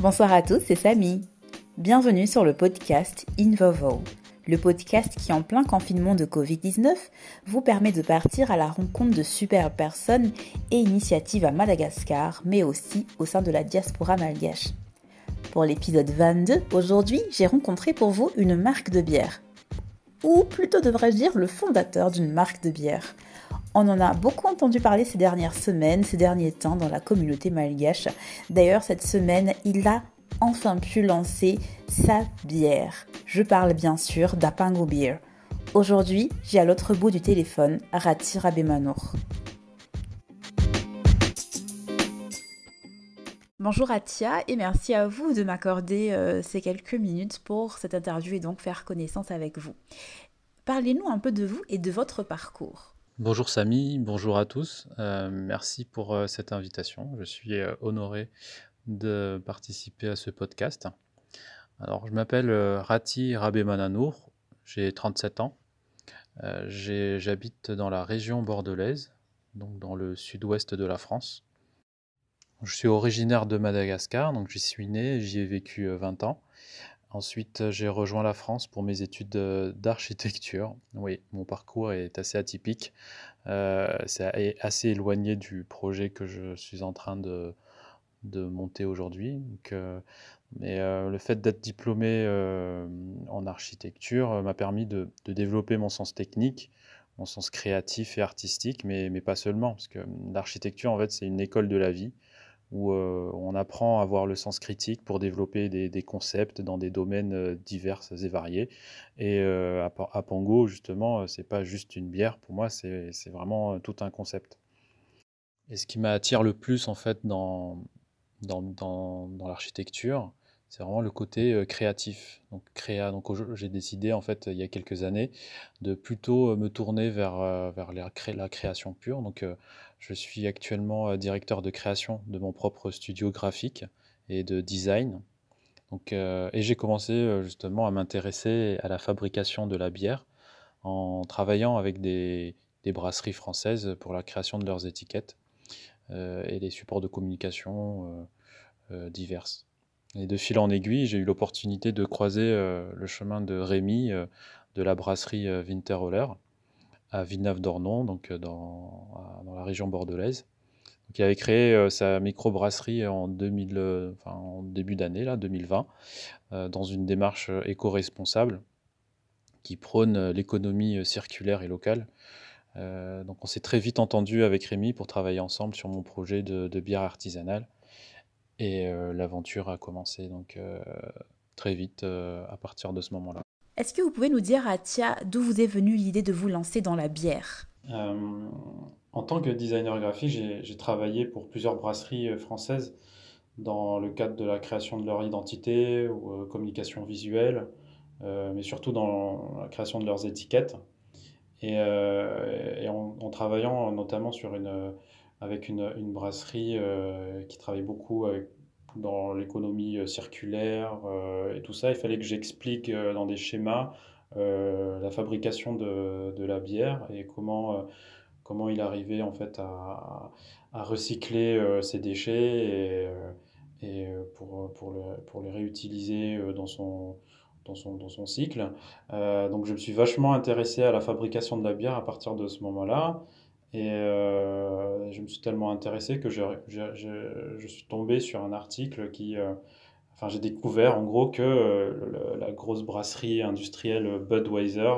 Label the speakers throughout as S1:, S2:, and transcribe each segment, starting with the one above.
S1: Bonsoir à tous, c'est Samy. Bienvenue sur le podcast Invovo, le podcast qui en plein confinement de Covid-19 vous permet de partir à la rencontre de super personnes et initiatives à Madagascar, mais aussi au sein de la diaspora malgache. Pour l'épisode 22, aujourd'hui, j'ai rencontré pour vous une marque de bière. Ou plutôt devrais-je dire le fondateur d'une marque de bière. On en a beaucoup entendu parler ces dernières semaines, ces derniers temps dans la communauté malgache. D'ailleurs, cette semaine, il a enfin pu lancer sa bière. Je parle bien sûr d'Apango Beer. Aujourd'hui, j'ai à l'autre bout du téléphone Rati Rabemanour. Bonjour Atia et merci à vous de m'accorder euh, ces quelques minutes pour cette interview et donc faire connaissance avec vous. Parlez-nous un peu de vous et de votre parcours.
S2: Bonjour Samy, bonjour à tous. Euh, merci pour euh, cette invitation. Je suis honoré de participer à ce podcast. Alors, je m'appelle Rati Rabemanour, j'ai 37 ans. J'habite dans la région bordelaise, donc dans le sud-ouest de la France. Je suis originaire de Madagascar, donc j'y suis né, j'y ai vécu 20 ans. Ensuite, j'ai rejoint la France pour mes études d'architecture. Oui, mon parcours est assez atypique. c'est assez éloigné du projet que je suis en train de, de monter aujourd'hui. mais le fait d'être diplômé en architecture m'a permis de, de, développer mon sens technique, mon sens créatif et artistique, mais, mais pas seulement, parce que l'architecture, en fait, c'est une école de la vie où euh, on apprend à avoir le sens critique pour développer des, concepts dans des domaines euh, divers et variés. Et euh, à, Pango, justement, c'est pas juste une bière, pour moi, c'est vraiment tout un concept. Et ce qui m'attire le plus, en fait, dans l'architecture, c'est vraiment le côté créatif. Donc, créa. Donc, j'ai décidé, en fait, il y a quelques années, de plutôt me tourner vers, vers la, création pure. Donc, je suis actuellement directeur de création de mon propre studio graphique et de design. Donc, j'ai commencé justement à m'intéresser à la fabrication de la bière en travaillant avec des, des brasseries françaises pour la création de leurs étiquettes et des supports de communication diverses. Et de fil en aiguille, j'ai eu l'opportunité de croiser euh, le chemin de Rémi euh, de la brasserie euh, Winterholler à Villeneuve-d'Ornon, donc dans, la région bordelaise. Donc, il avait créé sa microbrasserie en, 2000, enfin, en début d'année, là, 2020, dans une démarche éco-responsable qui prône l'économie circulaire et locale. donc on s'est très vite entendu avec Rémi pour travailler ensemble sur mon projet de bière artisanale. Et euh, l'aventure a commencé donc euh, très vite euh, à partir de ce moment-là.
S1: Est-ce que vous pouvez nous dire, Atia, d'où vous est venue l'idée de vous lancer dans la bière?
S3: En tant que designer graphique, j'ai travaillé pour plusieurs brasseries françaises dans le cadre de la création de leur identité ou communication visuelle, mais surtout dans la création de leurs étiquettes. Et, en, travaillant notamment sur une, avec une, brasserie euh, qui travaille beaucoup dans l'économie euh, circulaire euh, et tout ça. Il fallait que j'explique dans des schémas la fabrication de, la bière et comment, comment il arrivait en fait à, recycler ses déchets et, et pour, pour, le, pour, les réutiliser dans son, dans son, dans son cycle. donc je me suis vachement intéressé à la fabrication de la bière à partir de ce moment-là. Et euh, je me suis tellement intéressé que je, je, je, suis tombé sur un article qui... Euh, enfin, j'ai découvert en gros que euh, la grosse brasserie industrielle Budweiser,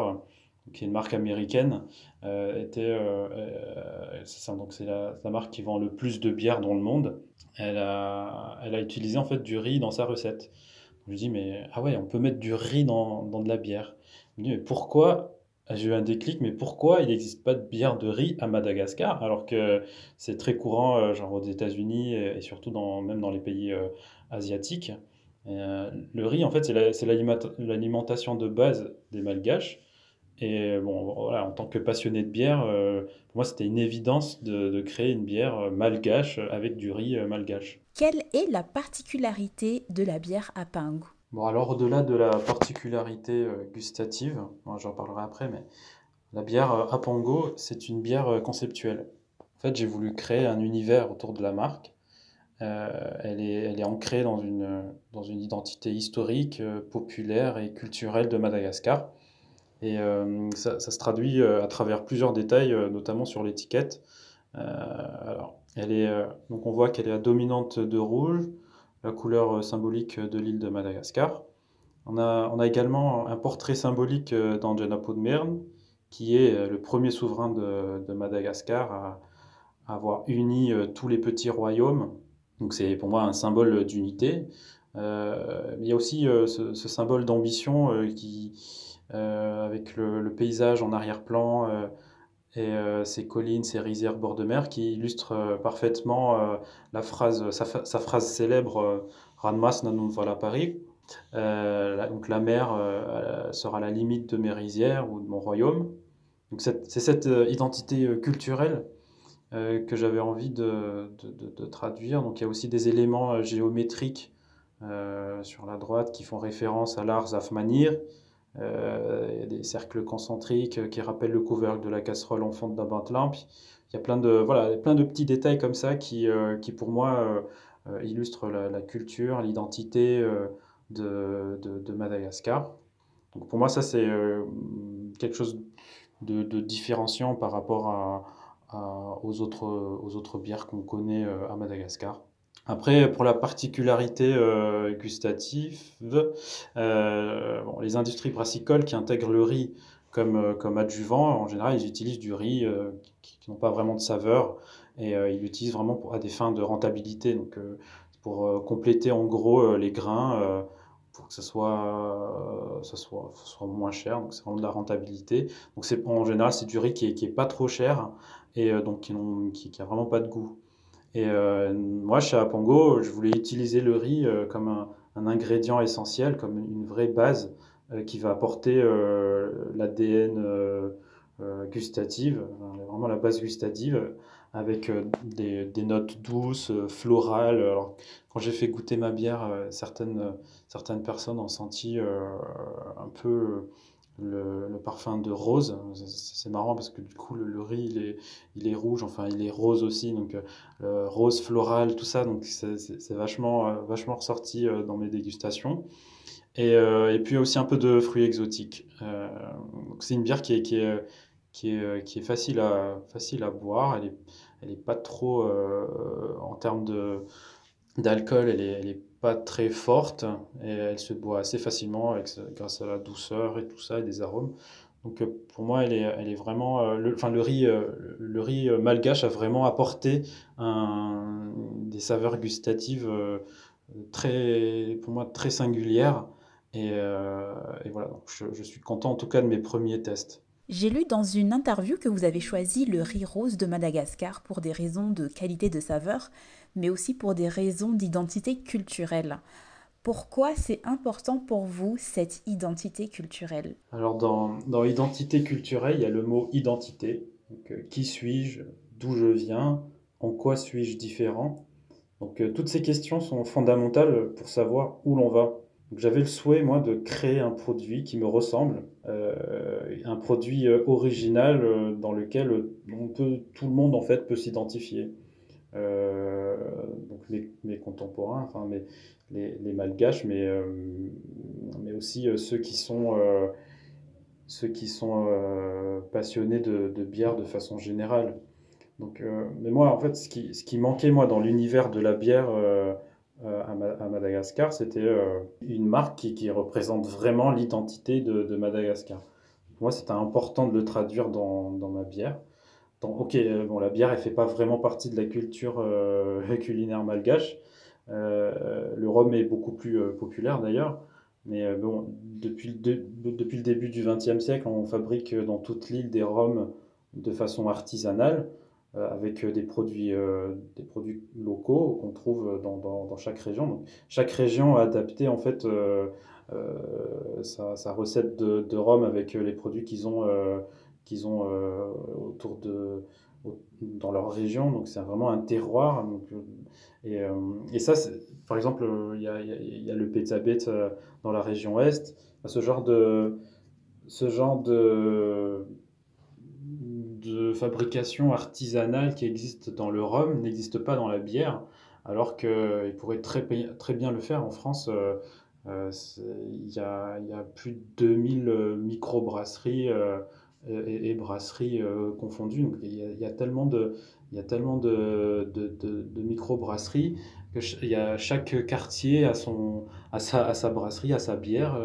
S3: qui est une marque américaine, était... c'est donc c'est la, la, marque qui vend le plus de bière dans le monde. Elle a, elle a utilisé en fait du riz dans sa recette. Je me dis, mais ah ouais, on peut mettre du riz dans, dans de la bière. Je me dis, mais pourquoi j'ai eu un déclic, mais pourquoi il n'existe pas de bière de riz à Madagascar alors que c'est très courant, euh, genre aux États-Unis et, surtout même dans les pays euh, asiatiques. Euh, le riz, en fait, c'est l'alimentation de base des Malgaches. Et bon, voilà, en tant que passionné de bière, pour moi, c'était une évidence de, de, créer une bière malgache avec du riz malgache.
S1: Quelle est la particularité de la bière à Pingu
S3: Bon, alors au-delà de la particularité euh, gustative, j'en parlerai après, mais la bière euh, Apango, c'est une bière euh, conceptuelle. En fait, j'ai voulu créer un univers autour de la marque elle, est, elle est ancrée dans une, dans une identité historique, populaire et culturelle de Madagascar. Et ça, ça, se traduit à travers plusieurs détails, notamment sur l'étiquette. alors, elle est, donc on voit qu'elle est à dominante de rouge, la couleur symbolique de l'île de Madagascar. On a, également un portrait symbolique d'Anjana Podmern, qui est euh, le premier souverain de, Madagascar à, avoir uni euh, tous les petits royaumes. Donc c'est pour moi un symbole d'unité. Euh, il y a aussi ce, symbole d'ambition qui, avec le, paysage en arrière-plan et ces collines, ces rizières bord de mer, qui illustrent parfaitement la phrase, sa, phrase célèbre Ranmas nanun voilà Paris. donc la mer sera la limite de mes rizières ou de mon royaume. Donc c'est cette euh, identité euh, culturelle euh, que j'avais envie de, traduire. Donc il y a aussi des éléments géométriques sur la droite qui font référence à l'art Zafmanir. Il y a des cercles concentriques qui rappellent le couvercle de la casserole en fond d'un bain de lampe. Il y a plein de, voilà, plein de petits détails comme ça qui, qui pour moi, illustrent la, culture, l'identité de, de, Madagascar. Donc pour moi, ça, c'est quelque chose de, différenciant par rapport aux, autres, aux autres bières qu'on connaît euh, à Madagascar. Après, pour la particularité euh, gustative, euh, les industries brassicoles qui intègrent le riz comme, comme adjuvant, en général, ils utilisent du riz qui, n'ont pas vraiment de saveur et ils l'utilisent vraiment à des fins de rentabilité, donc pour compléter en gros les grains pour que ce soit, ça soit, soit moins cher, donc c'est vraiment de la rentabilité. Donc en général, c'est du riz qui est, qui est pas trop cher et euh, donc qui, qui, qui, vraiment pas de goût. Et euh, moi, chez Apango, je voulais utiliser le riz euh, comme un, ingrédient essentiel, comme une vraie base qui va apporter l'ADN gustative, vraiment la base gustative avec euh, des, notes douces, euh, florales. Alors, quand j'ai fait goûter ma bière, euh, certaines, certaines personnes ont senti un peu le, parfum de rose. C'est marrant parce que du coup, le, riz, il est, il est, rouge, enfin, il est rose aussi, donc rose floral, tout ça. Donc, c'est vachement, vachement ressorti dans mes dégustations. Et, et, puis aussi un peu de fruits exotiques. c'est une bière qui est, qui est qui est, euh, facile, à, facile à boire. Elle n'est elle est pas trop, euh, en termes d'alcool, elle n'est elle est pas très forte et elle se boit assez facilement avec, grâce à la douceur et tout ça et des arômes. Donc euh, pour moi, elle est, elle est vraiment. le, enfin, le riz, le riz malgache a vraiment apporté des saveurs gustatives très, pour moi, très singulières. Et, voilà, donc je, suis content en tout cas de mes premiers tests.
S1: J'ai lu dans une interview que vous avez choisi le riz rose de Madagascar pour des raisons de qualité de saveur, mais aussi pour des raisons d'identité culturelle. Pourquoi c'est important pour vous cette identité culturelle?
S3: Alors dans, dans identité culturelle, il y a le mot identité. Euh, qui suis-je D'où je viens En quoi suis-je différent? Donc euh, toutes ces questions sont fondamentales pour savoir où l'on va. J'avais le souhait, moi, de créer un produit qui me ressemble, euh, un produit euh, original euh, dans lequel on peut, tout le monde, en fait, peut s'identifier. donc mes, contemporains, enfin mes, les, les malgaches, mais, mais aussi ceux qui sont, ceux qui sont passionnés de, de, bière de façon générale. Donc, mais moi, en fait, ce qui, ce qui manquait, moi, dans l'univers de la bière à, Madagascar, c'était euh, une marque qui, représente vraiment l'identité de, Madagascar. Pour moi, c'était important de le traduire dans, ma bière. ok, euh, bon, la bière, elle fait pas vraiment partie de la culture culinaire malgache. le rhum est beaucoup plus populaire d'ailleurs. Mais bon, depuis le, depuis le début du XXe siècle, on fabrique dans toute l'île des rhums de façon artisanale. Euh, avec des produits, euh, des produits locaux qu'on trouve dans, dans, chaque région. Donc, chaque région a adapté en fait euh, sa, sa, recette de, de, rhum avec les produits qu'ils ont, qu'ils ont autour de, dans leur région. Donc c'est vraiment un terroir. Et, et, ça, par exemple, il y a, y a, le Petzabet dans la région Est. Ce genre de, ce genre de de fabrication artisanale qui existe dans le rhum n'existe pas dans la bière. alors qu'il pourrait très, très bien le faire en France. il, y a, il y a plus de 2000 micro-brasseries et, brasseries confondues. Il y, a, tellement de, il y a que y a, chaque quartier a, son, a, sa, à sa brasserie, à sa bière,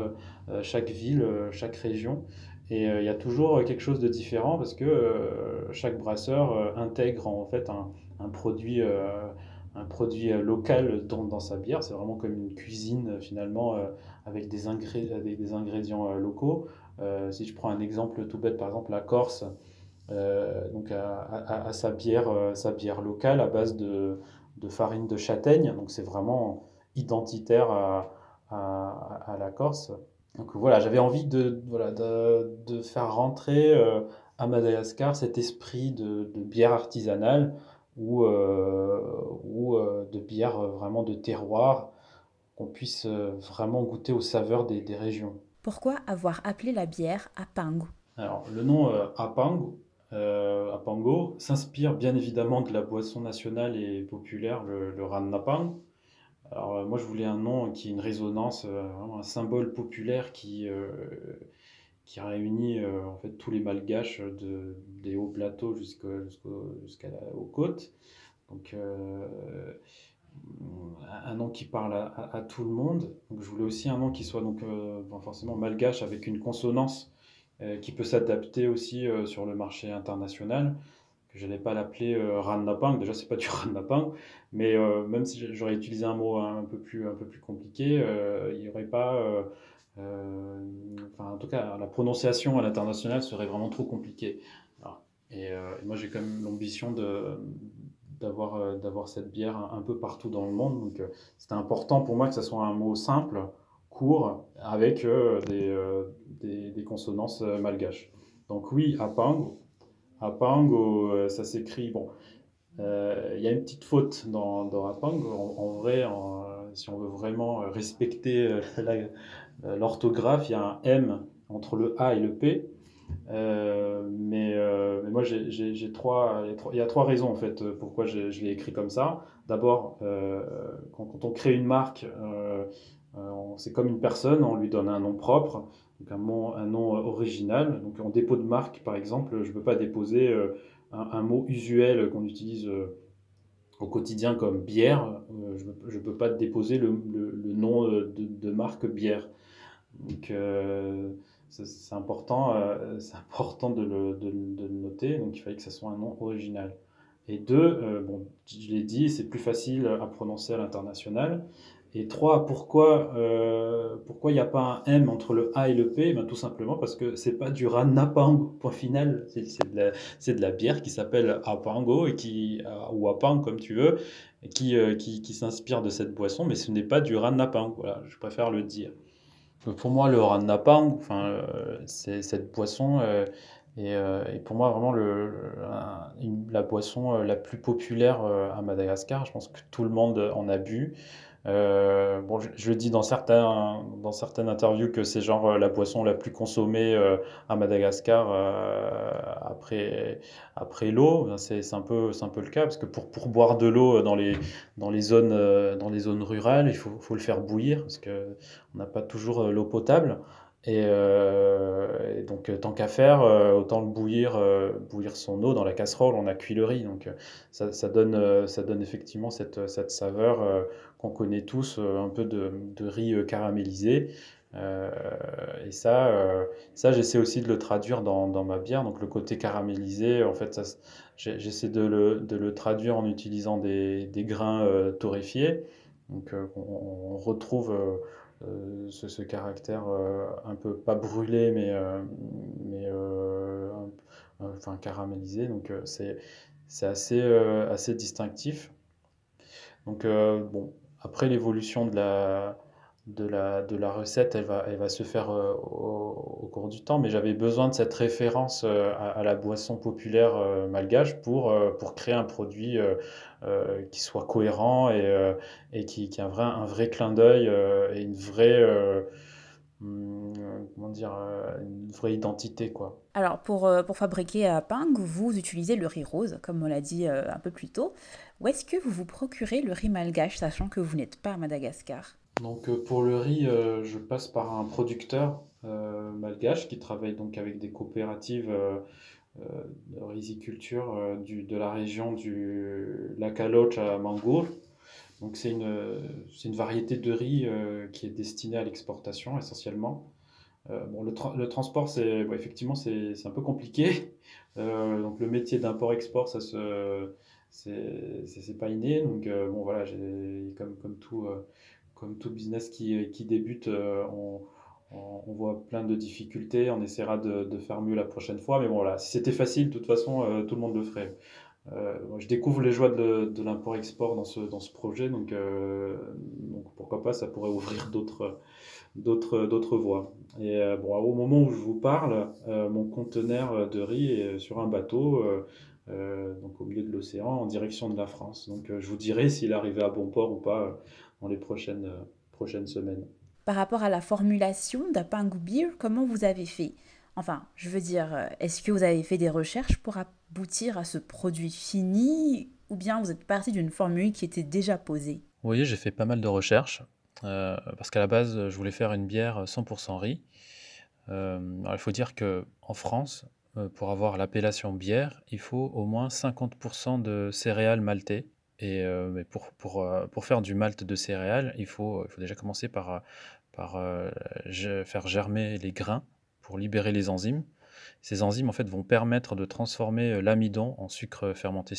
S3: chaque ville, chaque région. Et il y a toujours quelque chose de différent parce que chaque brasseur intègre en fait un, produit un produit local dans, sa bière. C'est vraiment comme une cuisine finalement avec des, avec des ingrédients locaux. Euh, si je prends un exemple tout bête, par exemple la Corse, euh, donc à, sa, bière, euh, sa bière locale à base de, farine de châtaigne. Donc c'est vraiment identitaire à, la Corse. Donc voilà, j'avais envie de, voilà, de, de faire rentrer à Madagascar cet esprit de, de bière artisanale ou, ou de bière vraiment de terroir, qu'on puisse vraiment goûter aux saveurs des, des régions.
S1: Pourquoi avoir appelé la bière Apango?
S3: Alors, le nom euh, Apango, euh, s'inspire bien évidemment de la boisson nationale et populaire, le, le. Alors, euh, moi, je voulais un nom qui ait une résonance, un symbole populaire qui, qui réunit en fait tous les malgaches de, des hauts plateaux jusqu'aux côtes. Donc, un nom qui parle à, tout le monde. Donc, je voulais aussi un nom qui soit donc euh, forcément malgache avec une consonance euh, qui peut s'adapter aussi euh, sur le marché international. N'allais pas l'appeler Rannapang. Déjà, c'est pas du Rannapang, mais même si j'aurais utilisé un mot un peu plus un peu plus compliqué, il n'y aurait pas enfin, en tout cas, la prononciation à l'international serait vraiment trop compliquée. Et, moi, j'ai quand même l'ambition de, d'avoir euh, d'avoir cette bière un, peu partout dans le monde. Donc euh, c'était important pour moi que ce soit un mot simple, court, avec euh, des, des, consonances malgaches. Donc oui, Apango. Apango, ça s'écrit, bon, il y a une petite faute dans, dans Apango. En, vrai, si on veut vraiment respecter l'orthographe, il y a un M entre le A et le P. Euh, mais, euh, moi, j'ai trois, il y a trois raisons en fait pourquoi je, l'ai écrit comme ça. D'abord, euh, quand, on crée une marque, c'est comme une personne, on lui donne un nom propre, donc un, nom original. Donc en dépôt de marque, par exemple, je ne peux pas déposer un, mot usuel qu'on utilise au quotidien comme bière. je ne peux pas déposer le, nom de, marque bière. Donc c'est important, euh, de le, noter, il fallait que ce soit un nom original. Et deux, euh, je l'ai dit, c'est plus facile à prononcer à l'international. Et trois, pourquoi euh, pourquoi il n'y a pas un M entre le A et le P? Ben, Tout simplement parce que c'est pas du Ranapang, point final. C'est de, de, la bière qui s'appelle Apango, et qui, ou Apang comme tu veux, qui, qui, qui s'inspire de cette boisson, mais ce n'est pas du Ranapang. Voilà, je préfère le dire. Pour moi, le euh, c'est cette boisson euh, et, euh, et, pour moi vraiment le, la boisson la plus populaire à Madagascar. Je pense que tout le monde en a bu. Euh, bon, je, le dis dans, certains, dans certaines interviews que c'est genre euh, la boisson la plus consommée euh, à Madagascar après, après l'eau. C'est un, peu, un peu le cas, parce que pour, pour boire de l'eau dans les, dans, les zones, dans les zones rurales, il faut, faut le faire bouillir, parce qu'on n'a pas toujours l'eau potable. Et, donc, tant qu'à faire, autant le bouillir, bouillir son eau dans la casserole, on a cuit le riz. Donc, ça, ça donne, ça donne effectivement cette, cette saveur qu'on connaît tous, un peu de, de riz caramélisé. et ça, ça j'essaie aussi de le traduire dans, dans, ma bière. Donc, le côté caramélisé, en fait, j'essaie de le, de le, traduire en utilisant des, des grains torréfiés. Donc, on, retrouve euh, ce, caractère euh, un peu pas brûlé mais, euh, mais enfin caramélisé donc c'est c'est assez, assez distinctif donc bon après l'évolution de la de la, de la recette, elle va, elle va se faire au, cours du temps, mais j'avais besoin de cette référence à, la boisson populaire malgache pour, pour créer un produit euh, qui soit cohérent et, euh, et qui, qui, a un vrai, un vrai clin d'œil euh, et une vraie
S4: hum, comment dire, une vraie identité. Quoi.
S1: Alors, pour, pour fabriquer à Ping, vous utilisez le riz rose, comme on l'a dit un peu plus tôt. Où est-ce que vous vous procurez le riz malgache, sachant que vous n'êtes pas à Madagascar?
S4: Donc, pour le riz, je passe par un producteur malgache qui travaille donc avec des coopératives de riziculture de la région du Lakaloch à Mangour. Donc c'est une, une variété de riz euh, qui est destinée à l'exportation essentiellement. Euh, bon, le, le, transport, c'est effectivement, c'est un peu compliqué. Euh, donc le métier d'import-export, ça se c'est pas inné. Donc bon voilà, comme, comme, tout, comme tout business qui, qui débute, on, on, voit plein de difficultés. On essaiera de, de, faire mieux la prochaine fois. Mais bon voilà, si c'était facile, de toute façon, tout le monde le ferait. Euh, je découvre les joies de, de l'import-export dans ce, dans ce projet, donc, euh, donc, pourquoi pas, ça pourrait ouvrir d'autres, d'autres, voies. Et euh, bon, au moment où je vous parle, mon conteneur de riz est sur un bateau, donc au milieu de l'océan, en direction de la France. Donc je vous dirai s'il arrivait à bon port ou pas dans les prochaines, prochaines semaines.
S1: Par rapport à la formulation d'Apangou Beer, comment vous avez fait? Enfin, je veux dire, est-ce que vous avez fait des recherches pour aboutir à ce produit fini ou bien vous êtes parti d'une formule qui était déjà posée?
S3: Vous voyez, j'ai fait pas mal de recherches euh, parce qu'à la base, je voulais faire une bière 100% riz. Euh, il faut dire que en France, euh, pour avoir l'appellation bière, il faut au moins 50% de céréales maltées. Et mais pour, pour, pour, faire du malt de céréales, il faut, il faut déjà commencer par, par faire germer les grains pour libérer les enzymes. Ces enzymes en fait vont permettre de transformer euh, l'amidon en sucre fermenté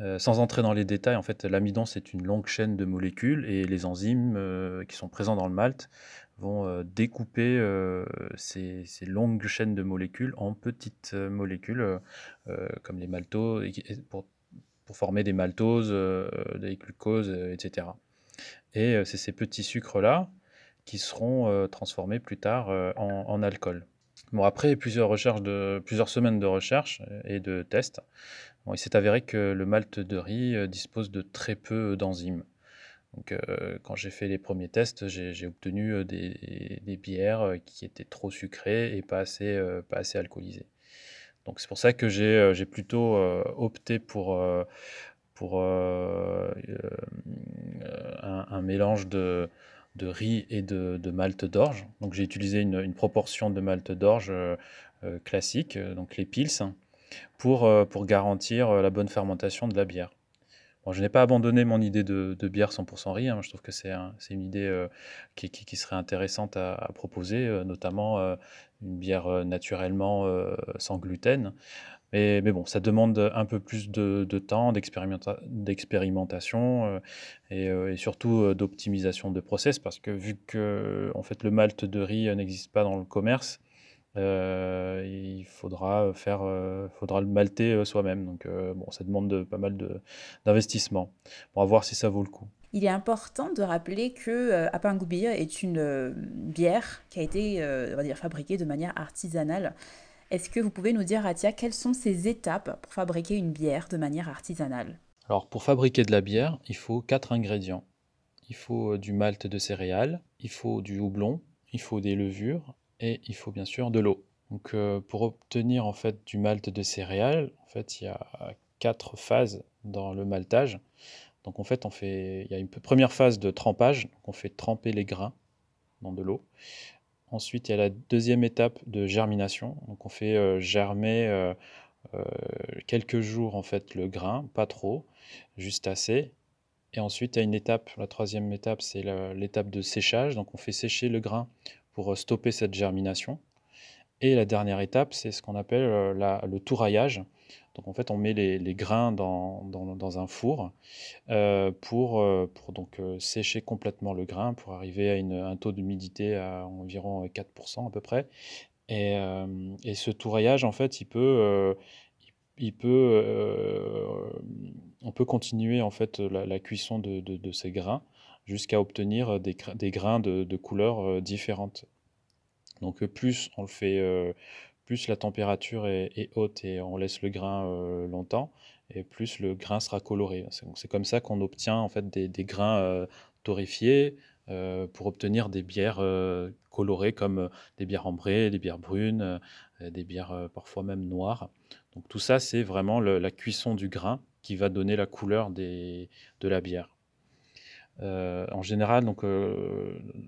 S3: Euh, sans entrer dans les détails, en fait, l'amidon c'est une longue chaîne de molécules et les enzymes euh, qui sont présents dans le malt vont euh, découper ces, ces, longues chaînes de molécules en petites molécules comme les maltoses pour, pour, former des maltoses, des glucoses, etc. Et c'est ces petits sucres là qui seront transformés plus tard en, alcool. Bon, après plusieurs, semaines de recherche et de tests, il s'est avéré que le malt de riz euh, dispose de très peu d'enzymes. Donc, euh, quand j'ai fait les premiers tests, j'ai obtenu euh, des, bières qui étaient trop sucrées et pas assez, pas assez alcoolisées. Donc, c'est pour ça que j'ai plutôt opté pour, un, mélange de, riz et de, de malte d'orge. Donc j'ai utilisé une, proportion de malte d'orge euh, euh, classique, euh, donc les pils, pour garantir la bonne fermentation de la bière. Je n'ai pas abandonné mon idée de, bière 100% riz. Hein. Je trouve que c'est une idée qui, qui, serait intéressante à, proposer, notamment une bière naturellement sans gluten. Mais, bon, ça demande un peu plus de, temps, d'expérimentation euh, euh, et, surtout euh, d'optimisation de process parce que vu que en fait, le malt de riz n'existe pas dans le commerce, il faudra, faire, faudra le malter soi-même. Donc bon, ça demande pas mal d'investissement. On va voir si ça vaut le coup.
S1: Il est important de rappeler que euh, est une bière qui a été on va dire, fabriquée de manière artisanale est-ce que vous pouvez nous dire, Atia, quelles sont ces étapes pour fabriquer une bière de manière artisanale?
S3: Alors, pour fabriquer de la bière, il faut quatre ingrédients. Il faut euh, du malt de céréales, il faut du houblon, il faut des levures et il faut bien sûr de l'eau. Donc, euh, pour obtenir en fait du malt de céréales, en fait, il y a quatre phases dans le maltage. Donc, en fait, on fait, il y a une première phase de trempage. on fait tremper les grains dans de l'eau. Ensuite, il y a la deuxième étape de germination. Donc, on fait euh, germer euh, quelques jours en fait le grain, pas trop, juste assez. Et ensuite, il y a une étape, la troisième étape, c'est l'étape de séchage. Donc, on fait sécher le grain pour stopper cette germination. Et la dernière étape, c'est ce qu'on appelle le touraillage. Donc en fait, on met les, grains dans, un four euh, pour, euh, pour donc, euh, sécher complètement le grain, pour arriver à un taux d'humidité à environ 4% à peu près. Et, ce touraillage, en fait, il peut, il, peut, on peut continuer en fait la, cuisson de, ces grains jusqu'à obtenir des, grains de, couleurs différentes. Donc plus on le fait plus la température est, haute et on laisse le grain euh, longtemps, et plus le grain sera coloré. C'est comme ça qu'on obtient en fait des, grains euh, torréfiés pour obtenir des bières colorées comme des bières ambrées, des bières brunes, des bières parfois même noires. Donc tout ça, c'est vraiment la cuisson du grain qui va donner la couleur de la bière. En général, donc,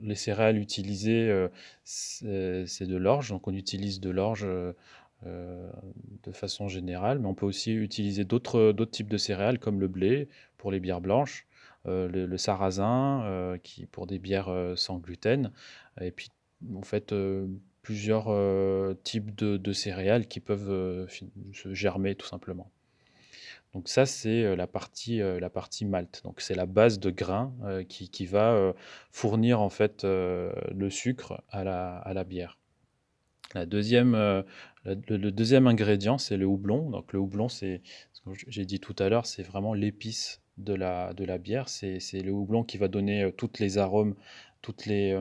S3: les céréales utilisées, c'est de l'orge. Donc, on utilise de l'orge de façon générale, mais on peut aussi utiliser d'autres types de céréales comme le blé pour les bières blanches, le, sarrasin qui, pour des bières sans gluten, et puis en fait plusieurs types de, céréales qui peuvent se germer tout simplement. Donc ça, c'est la partie, la partie malt. Donc c'est la base de grain qui, va fournir en fait le sucre à la, à la bière. La deuxième, le, deuxième ingrédient, c'est le houblon. Donc le houblon, c'est, ce que j'ai dit tout à l'heure, c'est vraiment l'épice de la, de la bière. C'est, le houblon qui va donner toutes les arômes, toutes les,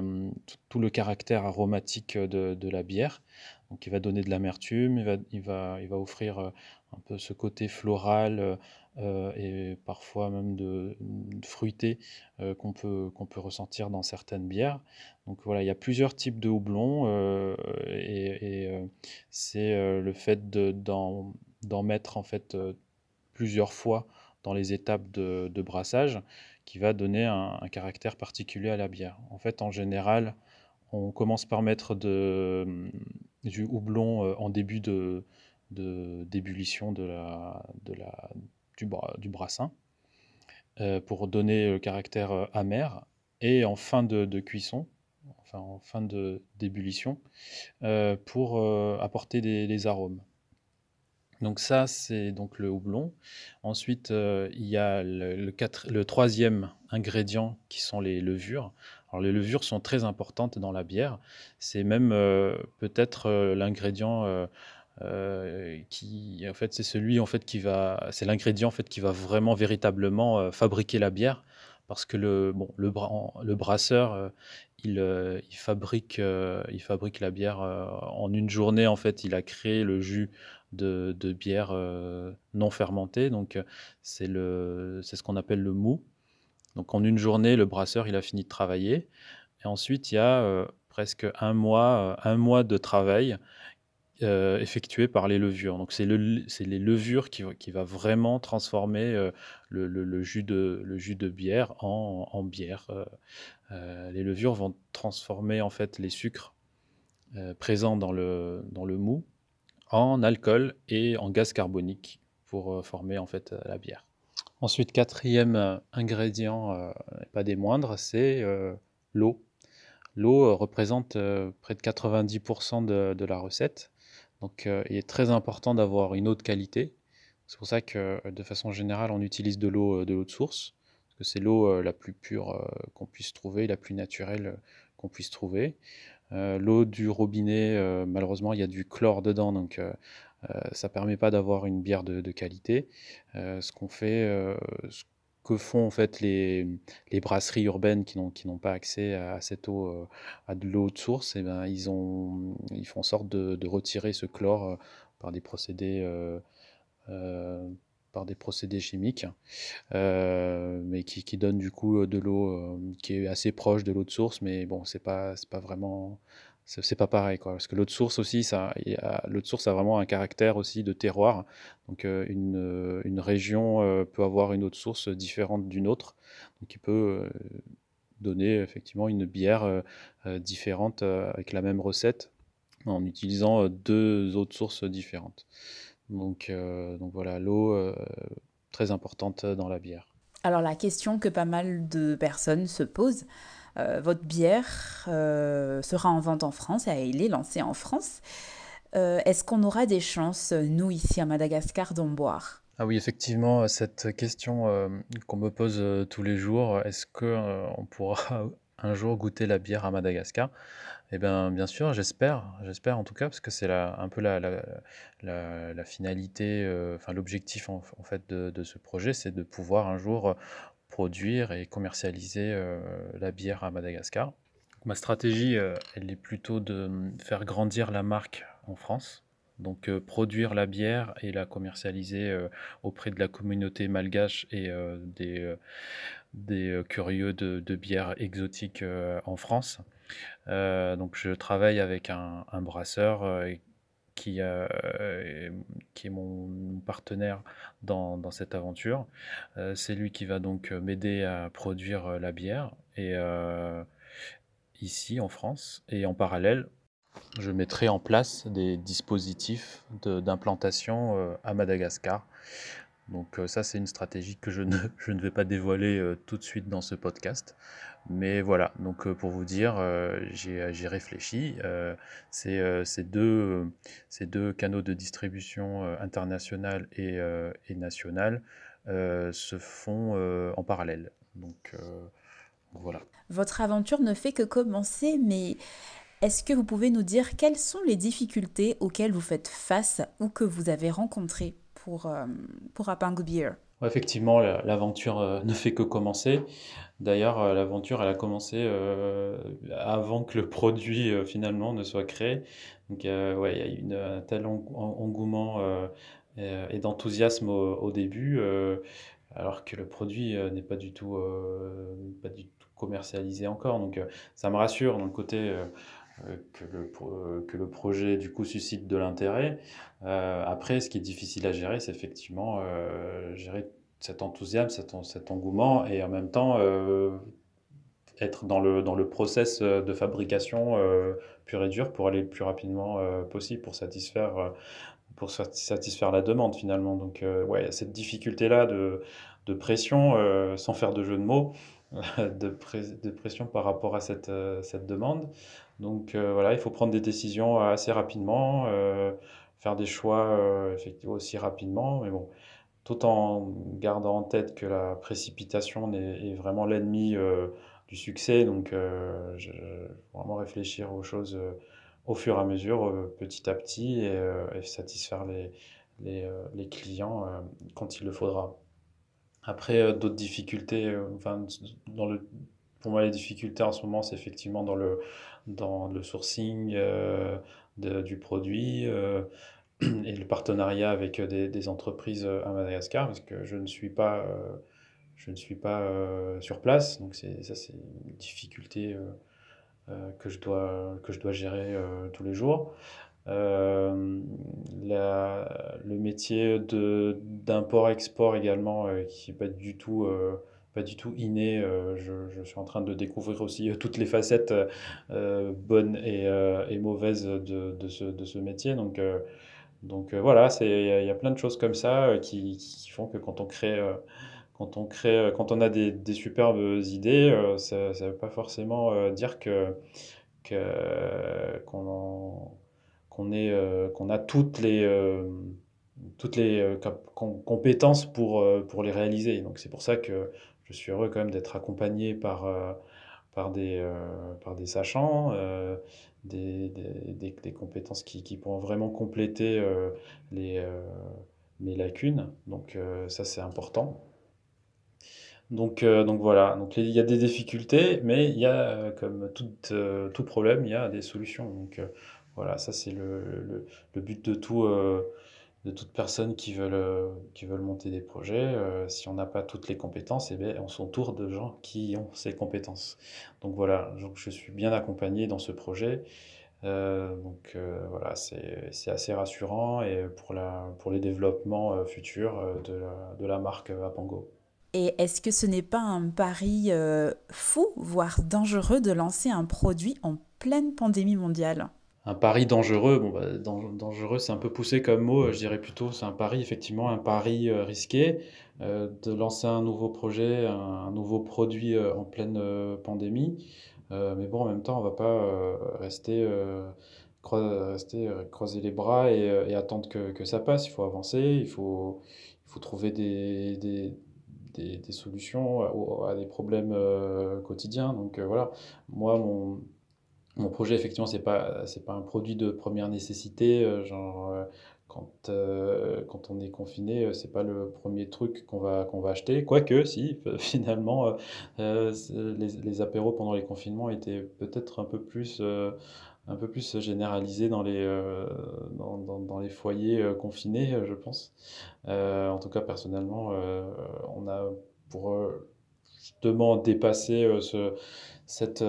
S3: tout, le caractère aromatique de, de, la bière. Donc il va donner de l'amertume, il va, il, va, il va offrir un peu ce côté floral euh, et parfois même de, fruité euh, qu'on peut, peut ressentir dans certaines bières. Donc voilà, il y a plusieurs types de houblon euh, et, c'est le fait d'en, mettre en fait plusieurs fois dans les étapes de, brassage qui va donner un, caractère particulier à la bière. En fait, en général, on commence par mettre du houblon en début de, d'ébullition de de la, du, du brassin euh, pour donner le caractère euh, amer et en fin de, cuisson, enfin en fin d'ébullition, euh, pour apporter des, arômes. Donc ça, c'est donc le houblon. Ensuite, il y a le, le, troisième ingrédient qui sont les levures. Alors les levures sont très importantes dans la bière. C'est même peut-être l'ingrédient euh, qui en fait c'est celui en fait qui va c'est l'ingrédient en fait qui va vraiment véritablement euh, fabriquer la bière. Parce que le bon le, brasseur euh, il, fabrique il fabrique la bière en une journée en fait il a créé le jus de, de bière non fermentée. Donc c'est le c'est ce qu'on appelle le mou. Donc en une journée le brasseur il a fini de travailler. Et ensuite il y a presque un mois un mois de travail euh, par les levures. Donc c'est le, les levures qui, qui va vraiment transformer euh, le, jus de, bière en, bière. Euh, les levures vont transformer en fait les sucres présents dans le, mou en alcool et en gaz carbonique pour former en fait la bière. Ensuite, quatrième ingrédient, pas des moindres, c'est l'eau. L'eau représente près de 90% de, de, la recette. Donc euh, il est très important d'avoir une eau de qualité. C'est pour ça que de façon générale, on utilise de l'eau euh, de, de source, parce que c'est l'eau euh, la plus pure qu'on puisse trouver, la plus naturelle qu'on puisse trouver. l'eau du robinet, malheureusement, il y a du chlore dedans, donc ça ne permet pas d'avoir une bière de, qualité. ce qu'on fait, que font en fait les, les brasseries urbaines qui n'ont pas accès à, cette eau, euh, à de l'eau de source, et eh ben ils ont ils font sorte de, retirer ce chlore euh, par des procédés euh, par des procédés chimiques, mais qui, qui donnent du coup de l'eau qui est assez proche de l'eau de source, mais bon c'est pas pas vraiment c'est pas pareil parce que l'eau de source aussi l'eau source a vraiment un caractère aussi de terroir. Donc euh, une, euh, une, région euh, peut avoir une eau de source différente d'une autre. Donc il peut donner effectivement une bière différente avec la même recette en utilisant deux eaux de source différentes. Donc donc voilà l'eau très importante dans la bière.
S1: Alors la question que pas mal de personnes se posent euh, votre bière euh, sera en vente en France et elle est lancée en France. Euh, est-ce qu'on aura des chances, nous, ici à Madagascar, d'en boire?
S3: Ah oui, effectivement, cette question qu'on me pose tous les jours, est-ce qu'on pourra un jour goûter la bière à Madagascar? Eh bien, bien sûr, j'espère, j'espère en tout cas, parce que c'est un peu la, finalité, enfin l'objectif en, fait de, ce projet, c'est de pouvoir un jour produire et commercialiser euh, la bière à Madagascar. Ma stratégie, euh, elle est plutôt de faire grandir la marque en France.
S2: Donc produire la bière et la commercialiser auprès de la communauté malgache et des, des curieux de, de bières exotiques en France. donc je travaille avec un, un brasseur qui, qui est mon partenaire dans, cette aventure. c'est lui qui va donc m'aider à produire la bière et ici en France. Et en parallèle, je mettrai en place des dispositifs d'implantation euh, à Madagascar. Donc euh, ça, c'est une stratégie que je ne, vais pas dévoiler euh, tout de suite dans ce podcast. Mais voilà, donc pour vous dire, j'ai réfléchi. ces, deux, canaux de distribution internationale et, et nationale se font en parallèle. Donc voilà.
S1: Votre aventure ne fait que commencer, mais est-ce que vous pouvez nous dire quelles sont les difficultés auxquelles vous faites face ou que vous avez rencontrées pour, euh, pour Apangu Beer?
S3: Effectivement, l'aventure euh, ne fait que commencer. D'ailleurs, euh, l'aventure, elle a commencé avant que le produit finalement ne soit créé. Donc, ouais, il y a eu un tel engouement et d'enthousiasme au, début, alors que le produit n'est pas du tout, pas du tout commercialisé encore. Donc, ça me rassure dans le côté euh, que le, euh, que le projet du coup suscite de l'intérêt. Euh, après, ce qui est difficile à gérer, c'est effectivement gérer cet enthousiasme, cet, cet, engouement et en même temps être dans le, dans le process de fabrication pur et dur pour aller le plus rapidement possible pour satisfaire, pour satisfaire la demande finalement. Donc, ouais, cette difficulté-là de, de pression, sans faire de jeu de mots, de, de, pression par rapport à cette, cette demande. Donc euh, voilà, il faut prendre des décisions assez rapidement, euh, faire des choix euh, effectivement aussi rapidement, mais bon, tout en gardant en tête que la précipitation est, vraiment l'ennemi du succès. Donc je, vraiment réfléchir aux choses au fur et à mesure, petit à petit, et, et satisfaire les, les, les clients quand il le faudra. Après, d'autres difficultés, enfin, dans le, pour moi, les difficultés en ce moment, c'est effectivement dans le, dans le sourcing euh, du produit euh, et le partenariat avec des, entreprises à Madagascar, parce que je ne suis pas, euh, je ne suis pas sur place. Donc ça, c'est une difficulté que, je dois, que je dois gérer tous les jours. Euh, la, le métier d'import-export également, qui n'est pas du tout pas du tout inné. Euh, je, je, suis en train de découvrir aussi euh, toutes les facettes euh, bonnes et, et, mauvaises de, de, ce, de, ce, métier. Donc, donc voilà, il y, a plein de choses comme ça qui, qui font que quand on crée, quand on, crée, quand on a des, des superbes idées, ça ne veut pas forcément dire que qu'on qu'on qu'on a toutes les toutes les compétences pour, pour les réaliser. Donc c'est pour ça que je suis heureux quand même d'être accompagné par, euh, par, des, euh, par des sachants, euh, des, des, des, compétences qui, qui, pourront vraiment compléter les, mes lacunes. Donc ça, c'est important. Donc, donc voilà, donc il y a des difficultés, mais il y a, comme tout, tout problème, il y a des solutions. Donc voilà, ça c'est le, le, le, but de tout de toute personne qui veulent, euh, qui monter des projets. Euh, si on n'a pas toutes les compétences, eh bien, on s'entoure de gens qui ont ces compétences. Donc voilà, donc je suis bien accompagné dans ce projet. Euh, donc voilà, c'est assez rassurant et pour, la, pour les développements futurs de la, de la marque Apango.
S1: Et est-ce que ce n'est pas un pari fou, voire dangereux, de lancer un produit en pleine pandémie mondiale?
S3: Un pari dangereux, bon, bah, dangereux, c'est un peu poussé comme mot, je dirais plutôt, c'est un pari, effectivement, un pari euh, risqué, euh, de lancer un nouveau projet, un, nouveau produit euh, en pleine pandémie. mais bon, en même temps, on ne va pas rester, rester croiser les bras et, attendre que, ça passe. Il faut avancer, il faut, il faut trouver des, des, des, solutions à, à, des problèmes quotidiens. Donc voilà, moi, mon mon projet, effectivement, c'est pas pas un produit de première nécessité. Euh, genre, euh, quand, euh, quand on est confiné, c'est pas le premier truc qu'on va qu'on va acheter. Quoique, si finalement, les, les, apéros pendant les confinements étaient peut-être un peu plus
S5: un peu plus généralisé dans les, dans, dans, les foyers confinés, je pense. en tout cas, personnellement, on a pour justement dépasser ce, cette,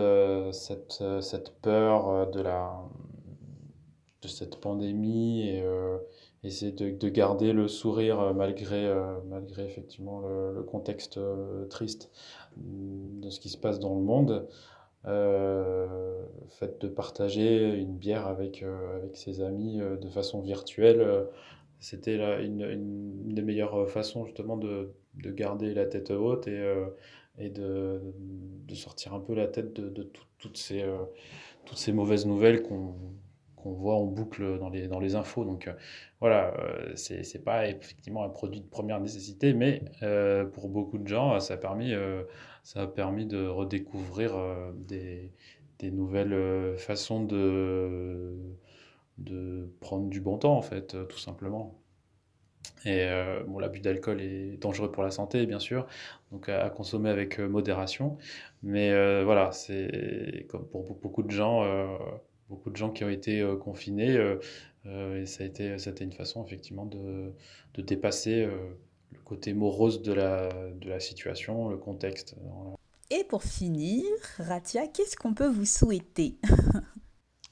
S5: cette, cette peur de la de cette pandémie et euh, essayer de, garder le sourire euh, malgré, euh, malgré effectivement le, contexte triste mm, de ce qui se passe dans le monde. Euh, fait de partager une bière avec, avec ses amis de façon virtuelle, c'était une, une, des meilleures façons justement de, de garder la tête haute et, et de, de, sortir un peu la tête de, de toutes, ces, toutes ces mauvaises nouvelles qu'on qu'on voit en boucle dans les, dans les infos. Donc euh, voilà, euh, c'est n'est pas effectivement un produit de première nécessité, mais euh, pour beaucoup de gens, ça a permis, ça a permis de redécouvrir des, des, nouvelles façons de, de prendre du bon temps, en fait, tout simplement. Et bon, l'abus d'alcool est dangereux pour la santé, bien sûr, donc à, consommer avec modération. Mais voilà, c'est comme pour beaucoup de gens, beaucoup de gens qui ont été euh, confinés. Euh, euh, et ça a, été, ça a été une façon, effectivement, de, de dépasser le côté morose de la, de la situation, le contexte.
S1: Et pour finir, Ratia, qu'est-ce qu'on peut vous souhaiter?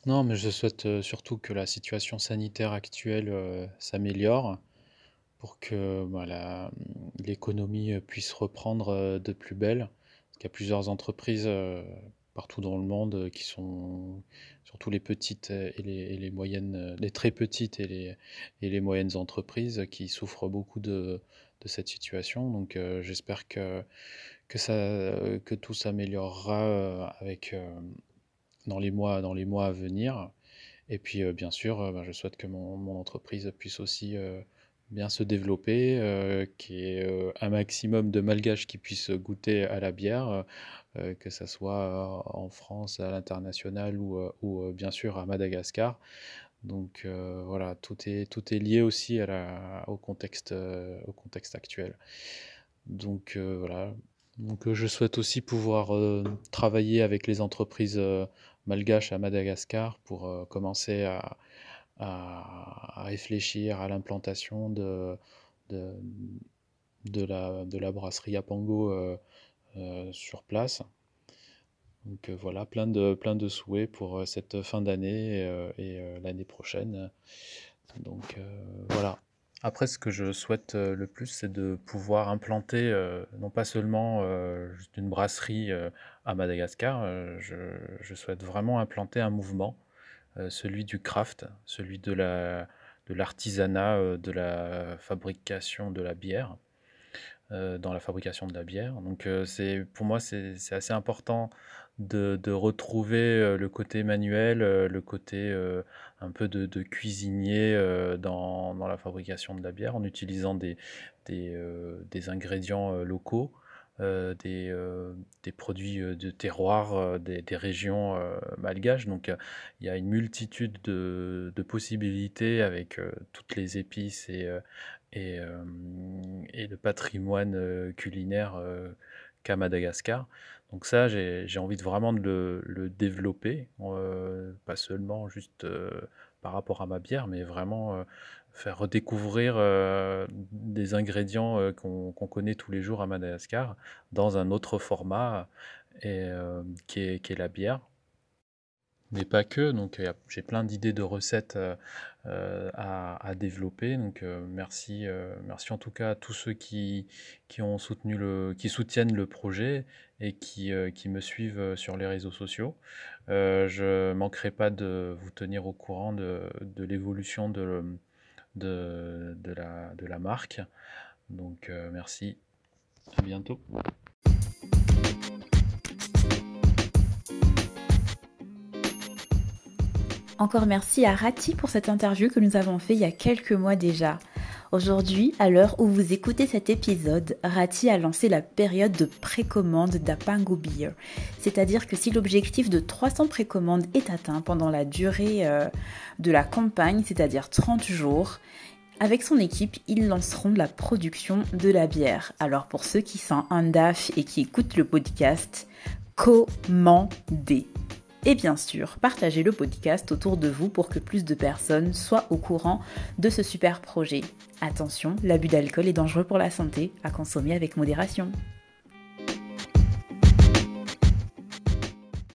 S3: Non, mais je souhaite surtout que la situation sanitaire actuelle s'améliore pour que voilà, l'économie puisse reprendre de plus belle. Il y a plusieurs entreprises partout dans le monde qui sont surtout les petites et les, moyennes, les très petites et les, et les moyennes entreprises qui souffrent beaucoup de, de cette situation. Donc euh, j'espère que, que, ça, que tout s'améliorera euh, avec, euh, dans, les mois, dans les mois à venir. Et puis bien sûr, ben, je souhaite que mon entreprise puisse aussi bien se développer, euh, qu'il y ait un maximum de malgaches qui puissent goûter à la bière, euh, que ce soit en France, à l'international ou, bien sûr à Madagascar. Donc voilà, tout est, tout est lié aussi au, contexte, au contexte actuel. Donc voilà. Donc je souhaite aussi pouvoir travailler avec les entreprises malgaches à Madagascar pour commencer à, à, réfléchir à l'implantation de, de, la, de la brasserie à Pango euh, euh, sur place. Donc euh, voilà, plein de, plein de souhaits pour cette fin d'année et l'année prochaine. Donc voilà. Après, ce que je souhaite le plus, c'est de pouvoir implanter non pas seulement juste une brasserie à Madagascar, je, je, souhaite vraiment implanter un mouvement euh, celui du craft, celui de la de l'artisanat euh, de la fabrication de la bière, euh, dans la fabrication de la bière. Donc c'est pour moi c'est assez important de, de, retrouver le côté manuel, le côté un peu de, de cuisinier dans, dans, la fabrication de la bière en utilisant des, des, des ingrédients locaux. Euh, des, euh, des, produits euh, de terroir des, régions malgaches. Donc il y a une multitude de, possibilités avec toutes les épices et, et, le patrimoine culinaire qu'à Madagascar. Donc ça, j'ai envie de vraiment de le développer, pas seulement juste par rapport à ma bière, mais vraiment faire redécouvrir euh, des ingrédients euh, qu'on connaît tous les jours à Madagascar dans un autre format et, euh, qui, est, qui, est, la bière. Mais pas que, donc j'ai plein d'idées de recettes à, à, développer. Donc merci, merci en tout cas à tous ceux qui, qui, ont soutenu le, qui soutiennent le projet et qui, qui me suivent sur les réseaux sociaux. je ne manquerai pas de vous tenir au courant de, de l'évolution de de, la marque. Donc euh, merci, à bientôt.
S1: Encore merci à Rati pour cette interview que nous avons fait il y a quelques mois déjà. Aujourd'hui, à l'heure où vous écoutez cet épisode, Rati a lancé la période de précommande d'Apango Beer. C'est-à-dire que si l'objectif de 300 précommandes est atteint pendant la durée euh, de la campagne, c'est-à-dire 30 jours, avec son équipe, ils lanceront la production de la bière. Alors pour ceux qui sont un DAF et qui écoutent le podcast, commandez Et bien sûr, partagez le podcast autour de vous pour que plus de personnes soient au courant de ce super projet. Attention, l'abus d'alcool est dangereux pour la santé, à consommer avec modération.